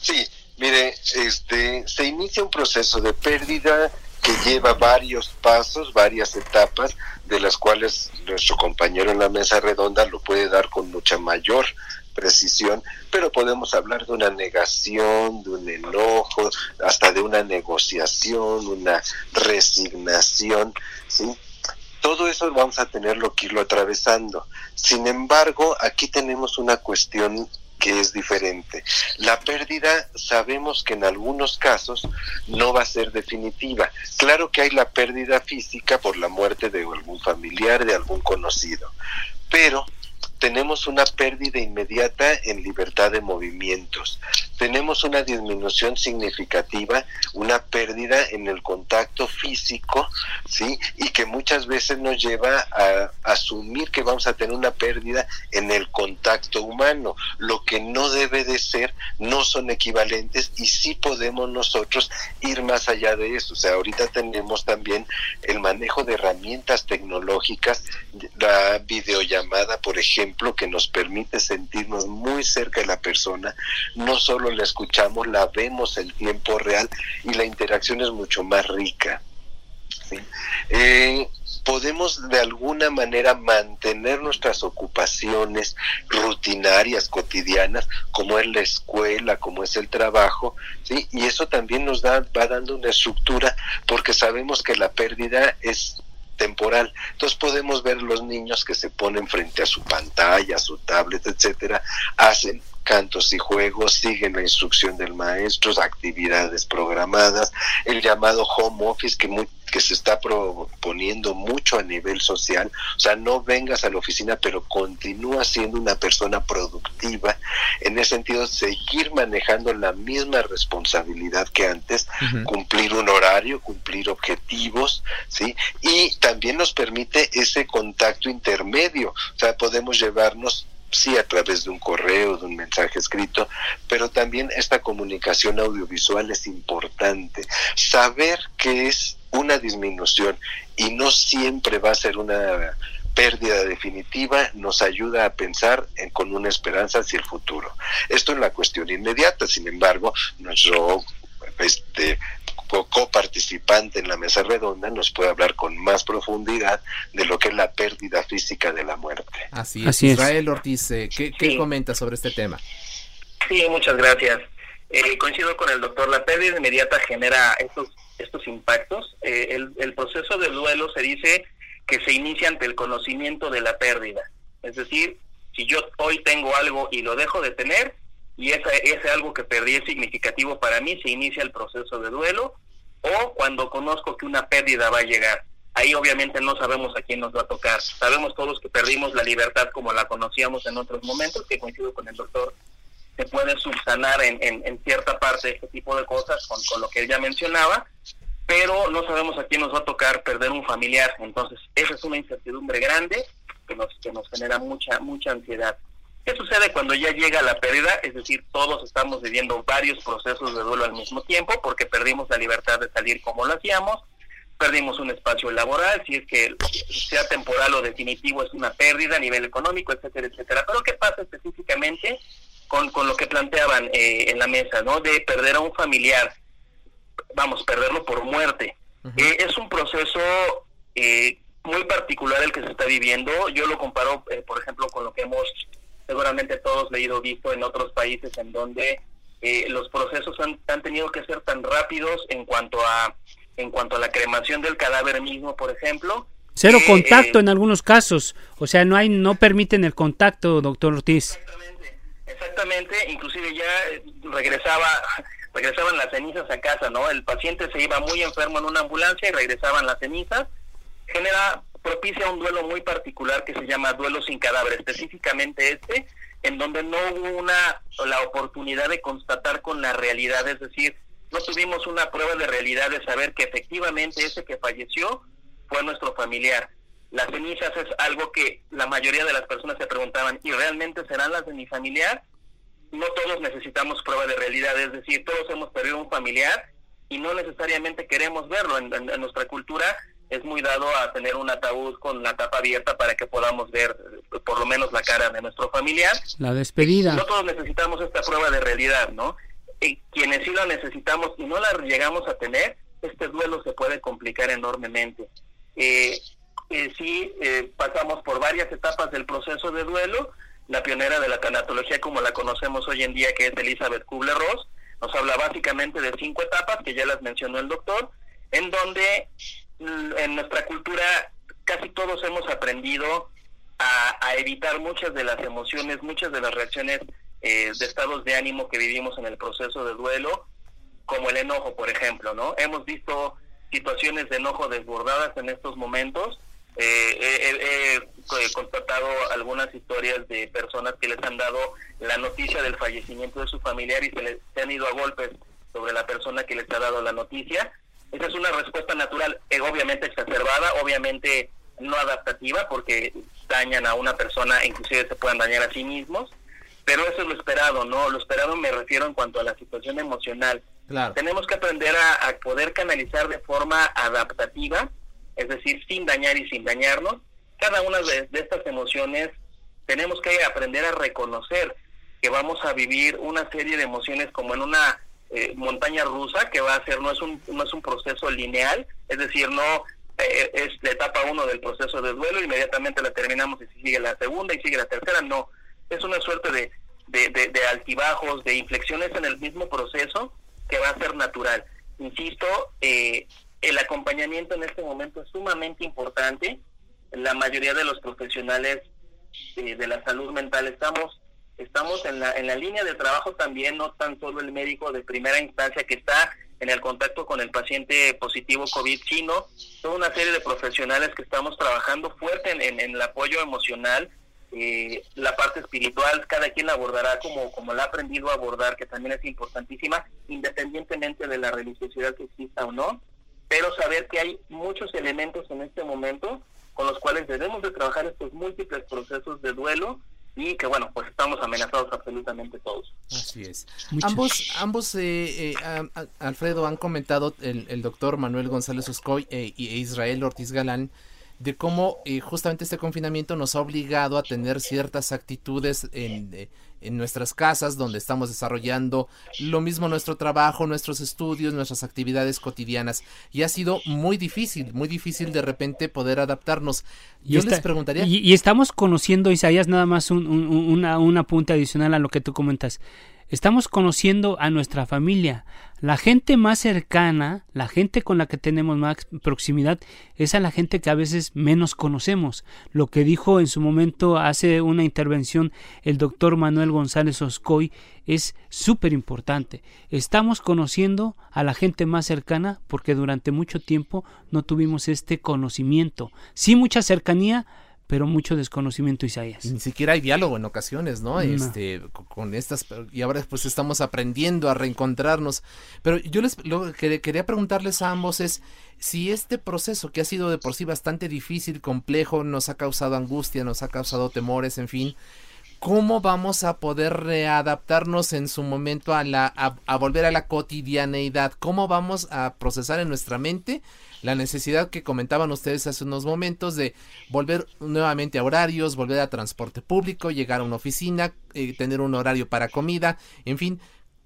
Sí, mire, este, se inicia un proceso de pérdida que lleva varios pasos, varias etapas, de las cuales nuestro compañero en la mesa redonda lo puede dar con mucha mayor precisión, pero podemos hablar de una negación, de un enojo, hasta de una negociación, una resignación, ¿sí? todo eso vamos a tenerlo que irlo atravesando. Sin embargo, aquí tenemos una cuestión que es diferente. La pérdida sabemos que en algunos casos no va a ser definitiva. Claro que hay la pérdida física por la muerte de algún familiar, de algún conocido, pero tenemos una pérdida inmediata en libertad de movimientos, tenemos una disminución significativa, una pérdida en el contacto físico, ¿sí? Y que muchas veces nos lleva a asumir que vamos a tener una pérdida en el contacto humano. Lo que no debe de ser, no son equivalentes y sí podemos nosotros ir más allá de eso. O sea, ahorita tenemos también el manejo de herramientas tecnológicas, la videollamada, por ejemplo, que nos permite sentirnos muy cerca de la persona, no solo la escuchamos, la vemos el tiempo real y la interacción es mucho más rica. Eh, podemos de alguna manera mantener nuestras ocupaciones rutinarias, cotidianas, como es la escuela, como es el trabajo, ¿sí? y eso también nos da, va dando una estructura porque sabemos que la pérdida es temporal. Entonces podemos ver los niños que se ponen frente a su pantalla, a su tablet, etcétera, hacen cantos y juegos, siguen la instrucción del maestro, actividades programadas, el llamado home office que, que se está proponiendo mucho a nivel social, o sea, no vengas a la oficina, pero continúa siendo una persona productiva, en ese sentido, seguir manejando la misma responsabilidad que antes, cumplir un horario, cumplir objetivos, ¿sí? Y también nos permite ese contacto intermedio, o sea, podemos llevarnos sí a través de un correo, de un mensaje escrito, pero también esta comunicación audiovisual es importante. Saber que es una disminución y no siempre va a ser una pérdida definitiva nos ayuda a pensar en, con una esperanza hacia el futuro. Esto es la cuestión inmediata, sin embargo, nuestro este, coparticipante en la mesa redonda nos puede hablar con más profundidad de lo que es la pérdida física de la muerte. Así es. Israel Ortiz, eh, ¿qué, qué comenta sobre este tema? Sí, muchas gracias. Eh, coincido con el doctor, la pérdida inmediata genera estos, estos impactos. Eh, el, el proceso de duelo se dice que se inicia ante el conocimiento de la pérdida. Es decir, si yo hoy tengo algo y lo dejo de tener, y ese, ese algo que perdí es significativo para mí, se inicia el proceso de duelo, o cuando conozco que una pérdida va a llegar. Ahí obviamente no sabemos a quién nos va a tocar. Sabemos todos que perdimos la libertad como la conocíamos en otros momentos, que coincido con el doctor, se puede subsanar en, en, cierta parte este tipo de cosas con, con lo que él ya mencionaba, pero no sabemos a quién nos va a tocar perder un familiar. Entonces, esa es una incertidumbre grande que nos, que nos genera mucha, mucha ansiedad. ¿Qué sucede cuando ya llega la pérdida? Es decir, todos estamos viviendo varios procesos de duelo al mismo tiempo porque perdimos la libertad de salir como lo hacíamos, perdimos un espacio laboral, si es que sea temporal o definitivo es una pérdida a nivel económico, etcétera, etcétera. Pero ¿qué pasa específicamente con, con lo que planteaban eh, en la mesa, ¿no? De perder a un familiar, vamos, perderlo por muerte. Eh, es un proceso eh, muy particular el que se está viviendo. Yo lo comparo, por ejemplo, con lo que hemos seguramente todos leído visto en otros países en donde eh, los procesos han, han, tenido que ser tan rápidos en cuanto a en cuanto a la cremación del cadáver mismo, por ejemplo. Cero contacto eh, en algunos casos, o sea, no hay no permiten el contacto, doctor Ortiz. Exactamente, exactamente, inclusive ya eh, regresaba (laughs) regresaban las cenizas a casa, ¿no? El paciente se iba muy enfermo en una ambulancia y regresaban las cenizas. Genera propicia un duelo muy particular que se llama duelo sin cadáver, específicamente este, en donde no hubo una la oportunidad de constatar con la realidad, es decir, no tuvimos una prueba de realidad de saber que efectivamente ese que falleció fue nuestro familiar. Las cenizas es algo que la mayoría de las personas se preguntaban, ¿y realmente serán las de mi familiar? No todos necesitamos prueba de realidad, es decir, todos hemos perdido un familiar y no necesariamente queremos verlo. en nuestra cultura es muy dado a tener un ataúd con la tapa abierta para que podamos ver eh, por lo menos la cara de nuestro familiar. La despedida. No todos necesitamos esta prueba de realidad, ¿no? Y quienes sí la necesitamos y no la llegamos a tener, este duelo se puede complicar enormemente. Eh, eh sí, eh, pasamos por varias etapas del proceso de duelo. La pionera de la tanatología, como la conocemos hoy en día, que es Elizabeth Kubler-Ross, nos habla básicamente de cinco etapas, que ya las mencionó el doctor, en donde en nuestra cultura casi todos hemos aprendido a, evitar muchas de las emociones, muchas de las reacciones eh, de estados de ánimo que vivimos en el proceso de duelo, como el enojo, por ejemplo, ¿no? Hemos visto situaciones de enojo desbordadas en estos momentos. Eh, he, constatado algunas historias de personas que les han dado la noticia del fallecimiento de su familiar y se les se han ido a golpes sobre la persona que les ha dado la noticia esa es una respuesta natural, eh, obviamente exacerbada, obviamente no adaptativa, porque dañan a una persona, inclusive se pueden dañar a sí mismos, pero eso es lo esperado, ¿no? Lo esperado me refiero en cuanto a la situación emocional. Tenemos que aprender a, poder canalizar de forma adaptativa, es decir, sin dañar y sin dañarnos, cada una de, estas emociones tenemos que aprender a reconocer que vamos a vivir una serie de emociones como en una eh, montaña rusa que va a ser, no es un, no es un proceso lineal, es decir, no eh, es la etapa uno del proceso de duelo, inmediatamente la terminamos y sigue la segunda y sigue la tercera, no, es una suerte de, de, de altibajos, de inflexiones en el mismo proceso que va a ser natural. Insisto, eh, el acompañamiento en este momento es sumamente importante. La mayoría de los profesionales eh, de la salud mental estamos estamos en la, en la línea de trabajo también, no tan solo el médico de primera instancia que está en el contacto con el paciente positivo COVID, sino toda una serie de profesionales que estamos trabajando fuerte en, el apoyo emocional, eh, la parte espiritual, cada quien la abordará como, como la ha aprendido a abordar, que también es importantísima, independientemente de la religiosidad que exista o no, pero saber que hay muchos elementos en este momento con los cuales debemos de trabajar estos múltiples procesos de duelo y que bueno, pues estamos amenazados absolutamente todos. Así es. Ambos, ambos eh, eh Alfredo, han comentado el, el doctor Manuel González Oscoy e, e Israel Ortiz Galán de cómo eh, justamente este confinamiento nos ha obligado a tener ciertas actitudes en, eh, en nuestras casas donde estamos desarrollando lo mismo nuestro trabajo, nuestros estudios, nuestras actividades cotidianas y ha sido muy difícil, muy difícil de repente poder adaptarnos. Yo les preguntaría... Y, estamos conociendo, Isaías, nada más un, un, una, un apunte adicional a lo que tú comentas. Estamos conociendo a nuestra familia. La gente más cercana, la gente con la que tenemos más proximidad, es a la gente que a veces menos conocemos. Lo que dijo en su momento hace una intervención el doctor Manuel González Oscoy es súper importante. Estamos conociendo a la gente más cercana porque durante mucho tiempo no tuvimos este conocimiento. Sí mucha cercanía, pero mucho desconocimiento Isaías. Ni siquiera hay diálogo en ocasiones, ¿no? Este, con estas, y ahora pues estamos aprendiendo a reencontrarnos. Pero yo les lo que quería preguntarles a ambos es si este proceso que ha sido de por sí bastante difícil, complejo, nos ha causado angustia, nos ha causado temores, en fin, ¿cómo vamos a poder readaptarnos en su momento a la, a volver a la cotidianeidad? ¿Cómo vamos a procesar en nuestra mente? la necesidad que comentaban ustedes hace unos momentos de volver nuevamente a horarios, volver a transporte público, llegar a una oficina, eh, tener un horario para comida, en fin,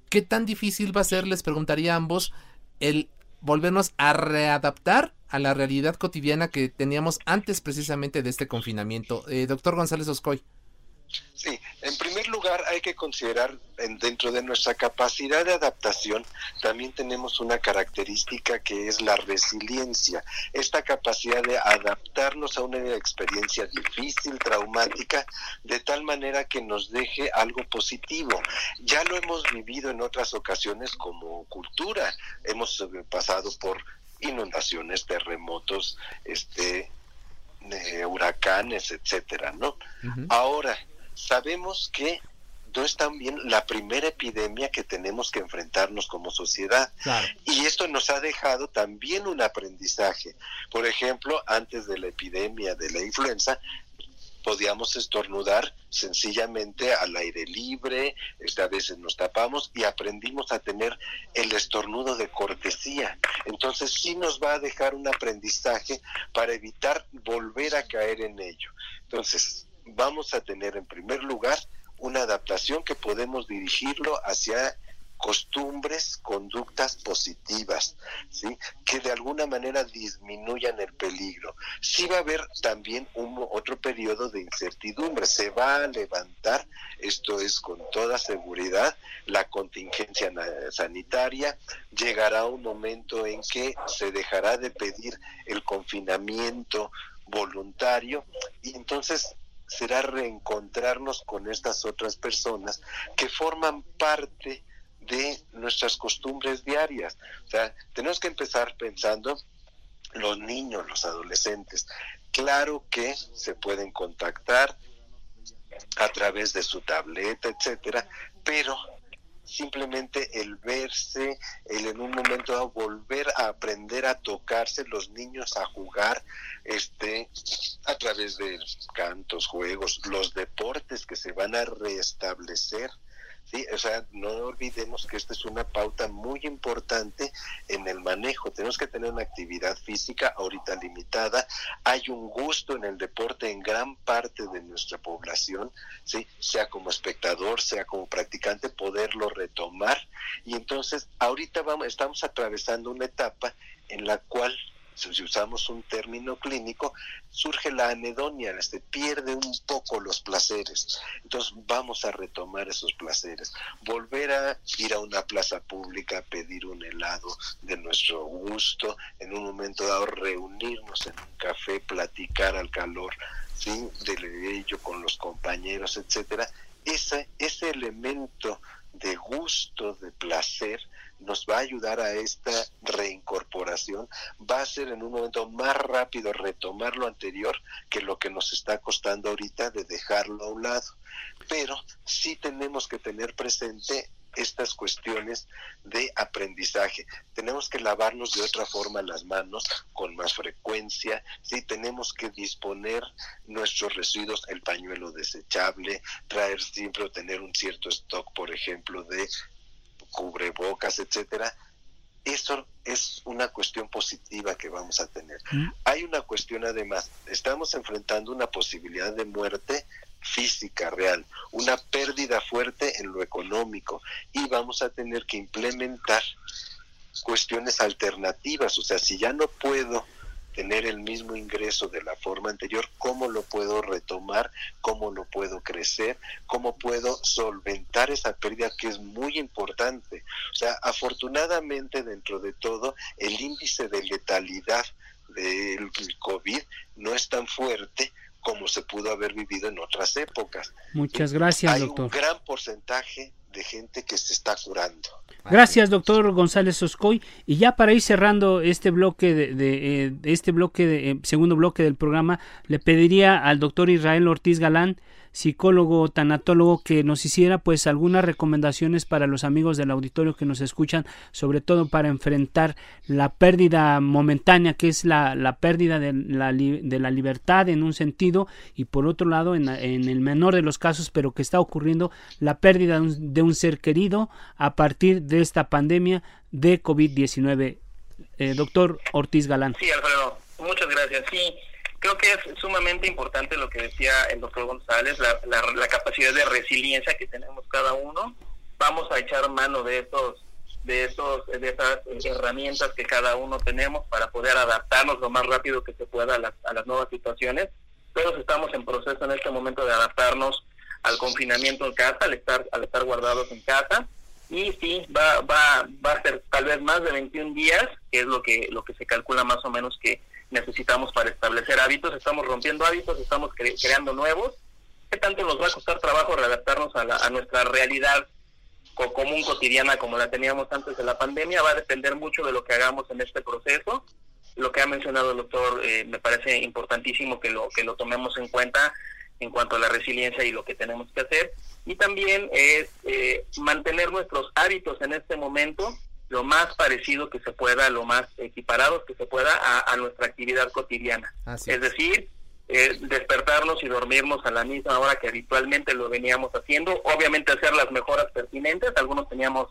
¿qué tan difícil va a ser, les preguntaría a ambos, el volvernos a readaptar a la realidad cotidiana que teníamos antes precisamente de este confinamiento? Eh, doctor González Oscoy. Sí, en primer lugar hay que considerar dentro de nuestra capacidad de adaptación también tenemos una característica que es la resiliencia, esta capacidad de adaptarnos a una experiencia difícil, traumática, de tal manera que nos deje algo positivo. Ya lo hemos vivido en otras ocasiones como cultura, hemos pasado por inundaciones, terremotos, este huracanes, etcétera, ¿no? Ahora sabemos que no es también la primera epidemia que tenemos que enfrentarnos como sociedad. Y esto nos ha dejado también un aprendizaje. Por ejemplo, antes de la epidemia de la influenza, podíamos estornudar sencillamente al aire libre, esta veces nos tapamos y aprendimos a tener el estornudo de cortesía. Entonces sí nos va a dejar un aprendizaje para evitar volver a caer en ello. Entonces, vamos a tener en primer lugar una adaptación que podemos dirigirlo hacia costumbres, conductas positivas, ¿sí? que de alguna manera disminuyan el peligro. Sí va a haber también otro periodo de incertidumbre, se va a levantar, esto es con toda seguridad, la contingencia sanitaria, llegará un momento en que se dejará de pedir el confinamiento voluntario y entonces será reencontrarnos con estas otras personas que forman parte de nuestras costumbres diarias. O sea, tenemos que empezar pensando los niños, los adolescentes. Claro que se pueden contactar a través de su tableta, etcétera, pero simplemente el verse, el en un momento volver a aprender a tocarse, los niños a jugar, este, a través de cantos, juegos, los deportes que se van a restablecer, ¿sí? O sea, no olvidemos que esta es una pauta muy importante en el manejo. Tenemos que tener una actividad física ahorita limitada. Hay un gusto en el deporte en gran parte de nuestra población, ¿sí? Sea como espectador, sea como practicante, poderlo retomar. Y entonces, ahorita vamos, estamos atravesando una etapa en la cual si usamos un término clínico, surge la anedonia, se pierde un poco los placeres. Entonces vamos a retomar esos placeres, volver a ir a una plaza pública, pedir un helado de nuestro gusto, en un momento dado reunirnos en un café, platicar al calor, ¿sí? de ello con los compañeros, etcétera. Ese, ese elemento de gusto, de placer, nos va a ayudar a esta reincorporación, va a ser en un momento más rápido retomar lo anterior que lo que nos está costando ahorita de dejarlo a un lado. Pero sí tenemos que tener presente estas cuestiones de aprendizaje. Tenemos que lavarnos de otra forma las manos con más frecuencia, sí tenemos que disponer nuestros residuos, el pañuelo desechable, traer siempre o tener un cierto stock, por ejemplo, de cubrebocas, etcétera, eso es una cuestión positiva que vamos a tener. Mm. Hay una cuestión además, estamos enfrentando una posibilidad de muerte física real, una pérdida fuerte en lo económico y vamos a tener que implementar cuestiones alternativas, o sea, si ya no puedo tener el mismo ingreso de la forma anterior, cómo lo puedo retomar, cómo lo puedo crecer, cómo puedo solventar esa pérdida que es muy importante. O sea, afortunadamente dentro de todo, el índice de letalidad del COVID no es tan fuerte como se pudo haber vivido en otras épocas. Muchas gracias, Hay doctor. un gran porcentaje de gente que se está curando. Gracias, doctor González Oscoy. Y ya para ir cerrando este bloque de, eh, este bloque de, eh, segundo bloque del programa, le pediría al doctor Israel Ortiz Galán psicólogo, tanatólogo, que nos hiciera pues algunas recomendaciones para los amigos del auditorio que nos escuchan, sobre todo para enfrentar la pérdida momentánea, que es la, la pérdida de la, de la, libertad en un sentido, y por otro lado, en, en, el menor de los casos, pero que está ocurriendo, la pérdida de un, de un ser querido a partir de esta pandemia de COVID-19. Eh, doctor Ortiz Galán. Sí, Alfredo, muchas gracias. Sí, creo que es sumamente importante lo que decía el doctor González, la, la, capacidad de resiliencia que tenemos cada uno. Vamos a echar mano de estos de esos de esas herramientas que cada uno tenemos para poder adaptarnos lo más rápido que se pueda a las, a las nuevas situaciones. Todos estamos en proceso en este momento de adaptarnos al confinamiento en casa, al estar al estar guardados en casa y sí va va va a ser tal vez más de 21 días, que es lo que lo que se calcula más o menos que necesitamos para establecer hábitos, estamos rompiendo hábitos, estamos creando nuevos. ¿Qué tanto nos va a costar trabajo readaptarnos a, a nuestra realidad común cotidiana como la teníamos antes de la pandemia? Va a depender mucho de lo que hagamos en este proceso. Lo que ha mencionado el doctor eh, me parece importantísimo que lo, que lo tomemos en cuenta en cuanto a la resiliencia y lo que tenemos que hacer. Y también es eh, mantener nuestros hábitos en este momento lo más parecido que se pueda, lo más equiparados que se pueda a, nuestra actividad cotidiana. es. decir, eh, despertarnos y dormirnos a la misma hora que habitualmente lo veníamos haciendo, obviamente hacer las mejoras pertinentes, algunos teníamos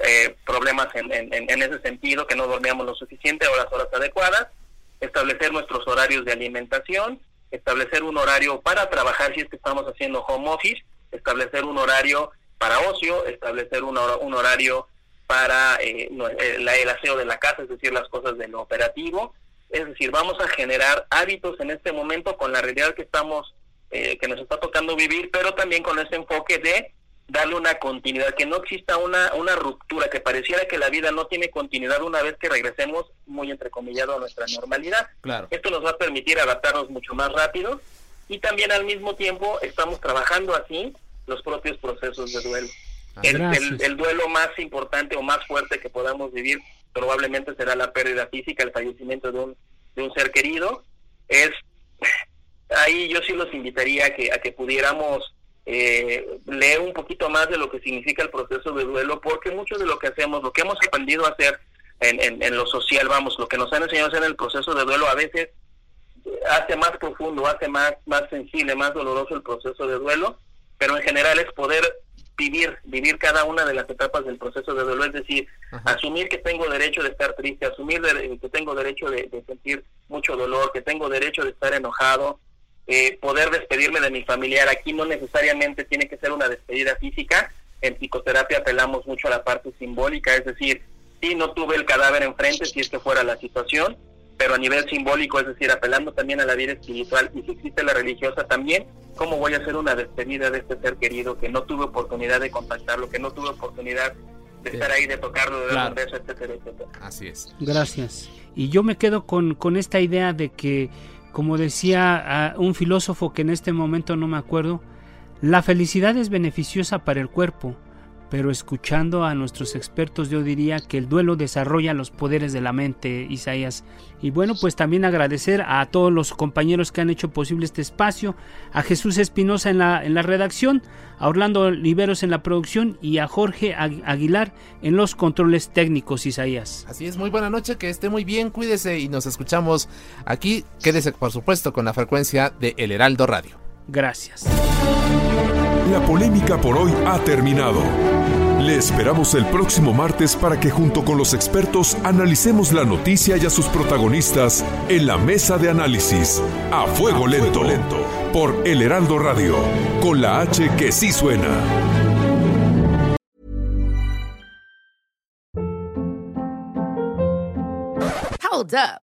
eh, problemas en, en, ese sentido, que no dormíamos lo suficiente o las horas adecuadas, establecer nuestros horarios de alimentación, establecer un horario para trabajar si es que estamos haciendo home office, establecer un horario para ocio, establecer un, un horario para eh, eh, el aseo de la casa, es decir, las cosas de lo operativo. Es decir, vamos a generar hábitos en este momento con la realidad que estamos, eh, que nos está tocando vivir, pero también con ese enfoque de darle una continuidad, que no exista una, una ruptura, que pareciera que la vida no tiene continuidad una vez que regresemos, muy entrecomillado, a nuestra normalidad. Claro. Esto nos va a permitir adaptarnos mucho más rápido y también al mismo tiempo estamos trabajando así los propios procesos de duelo. El, duelo más importante o más fuerte que podamos vivir probablemente será la pérdida física, el fallecimiento de un, de un ser querido. Es ahí yo sí los invitaría a que, a que pudiéramos eh, leer un poquito más de lo que significa el proceso de duelo, porque mucho de lo que hacemos, lo que hemos aprendido a hacer en, en, lo social, vamos, lo que nos han enseñado a hacer en el proceso de duelo a veces hace más profundo, hace más, más sensible, más doloroso el proceso de duelo, pero en general es poder vivir, vivir cada una de las etapas del proceso de dolor, es decir, asumir que tengo derecho de estar triste, asumir que tengo derecho de, sentir mucho dolor, que tengo derecho de estar enojado, eh, poder despedirme de mi familiar. Aquí no necesariamente tiene que ser una despedida física, en psicoterapia apelamos mucho a la parte simbólica, es decir, si no tuve el cadáver enfrente, si es que fuera la situación, pero a nivel simbólico, es decir, apelando también a la vida espiritual y si existe la religiosa también, ¿cómo voy a hacer una despedida de este ser querido que no tuve oportunidad de contactarlo, que no tuve oportunidad de estar ahí, de tocarlo, de dar un beso, etcétera, etcétera? Así es. Gracias. Y yo me quedo con, con esta idea de que, como decía un filósofo que en este momento no me acuerdo, la felicidad es beneficiosa para el cuerpo, pero escuchando a nuestros expertos yo diría que el duelo desarrolla los poderes de la mente, Isaías. Y bueno, pues también agradecer a todos los compañeros que han hecho posible este espacio, a Jesús Espinosa en la, en la redacción, a Orlando Liberos en la producción y a Jorge Aguilar en los controles técnicos, Isaías. Así es, muy buena noche, que esté muy bien, cuídese y nos escuchamos aquí. Quédese por supuesto con la frecuencia de El Heraldo Radio. Gracias. La polémica por hoy ha terminado. Le esperamos el próximo martes para que junto con los expertos analicemos la noticia y a sus protagonistas en la mesa de análisis a fuego, lento, lento por El Heraldo Radio, con la H que sí suena. Hold up.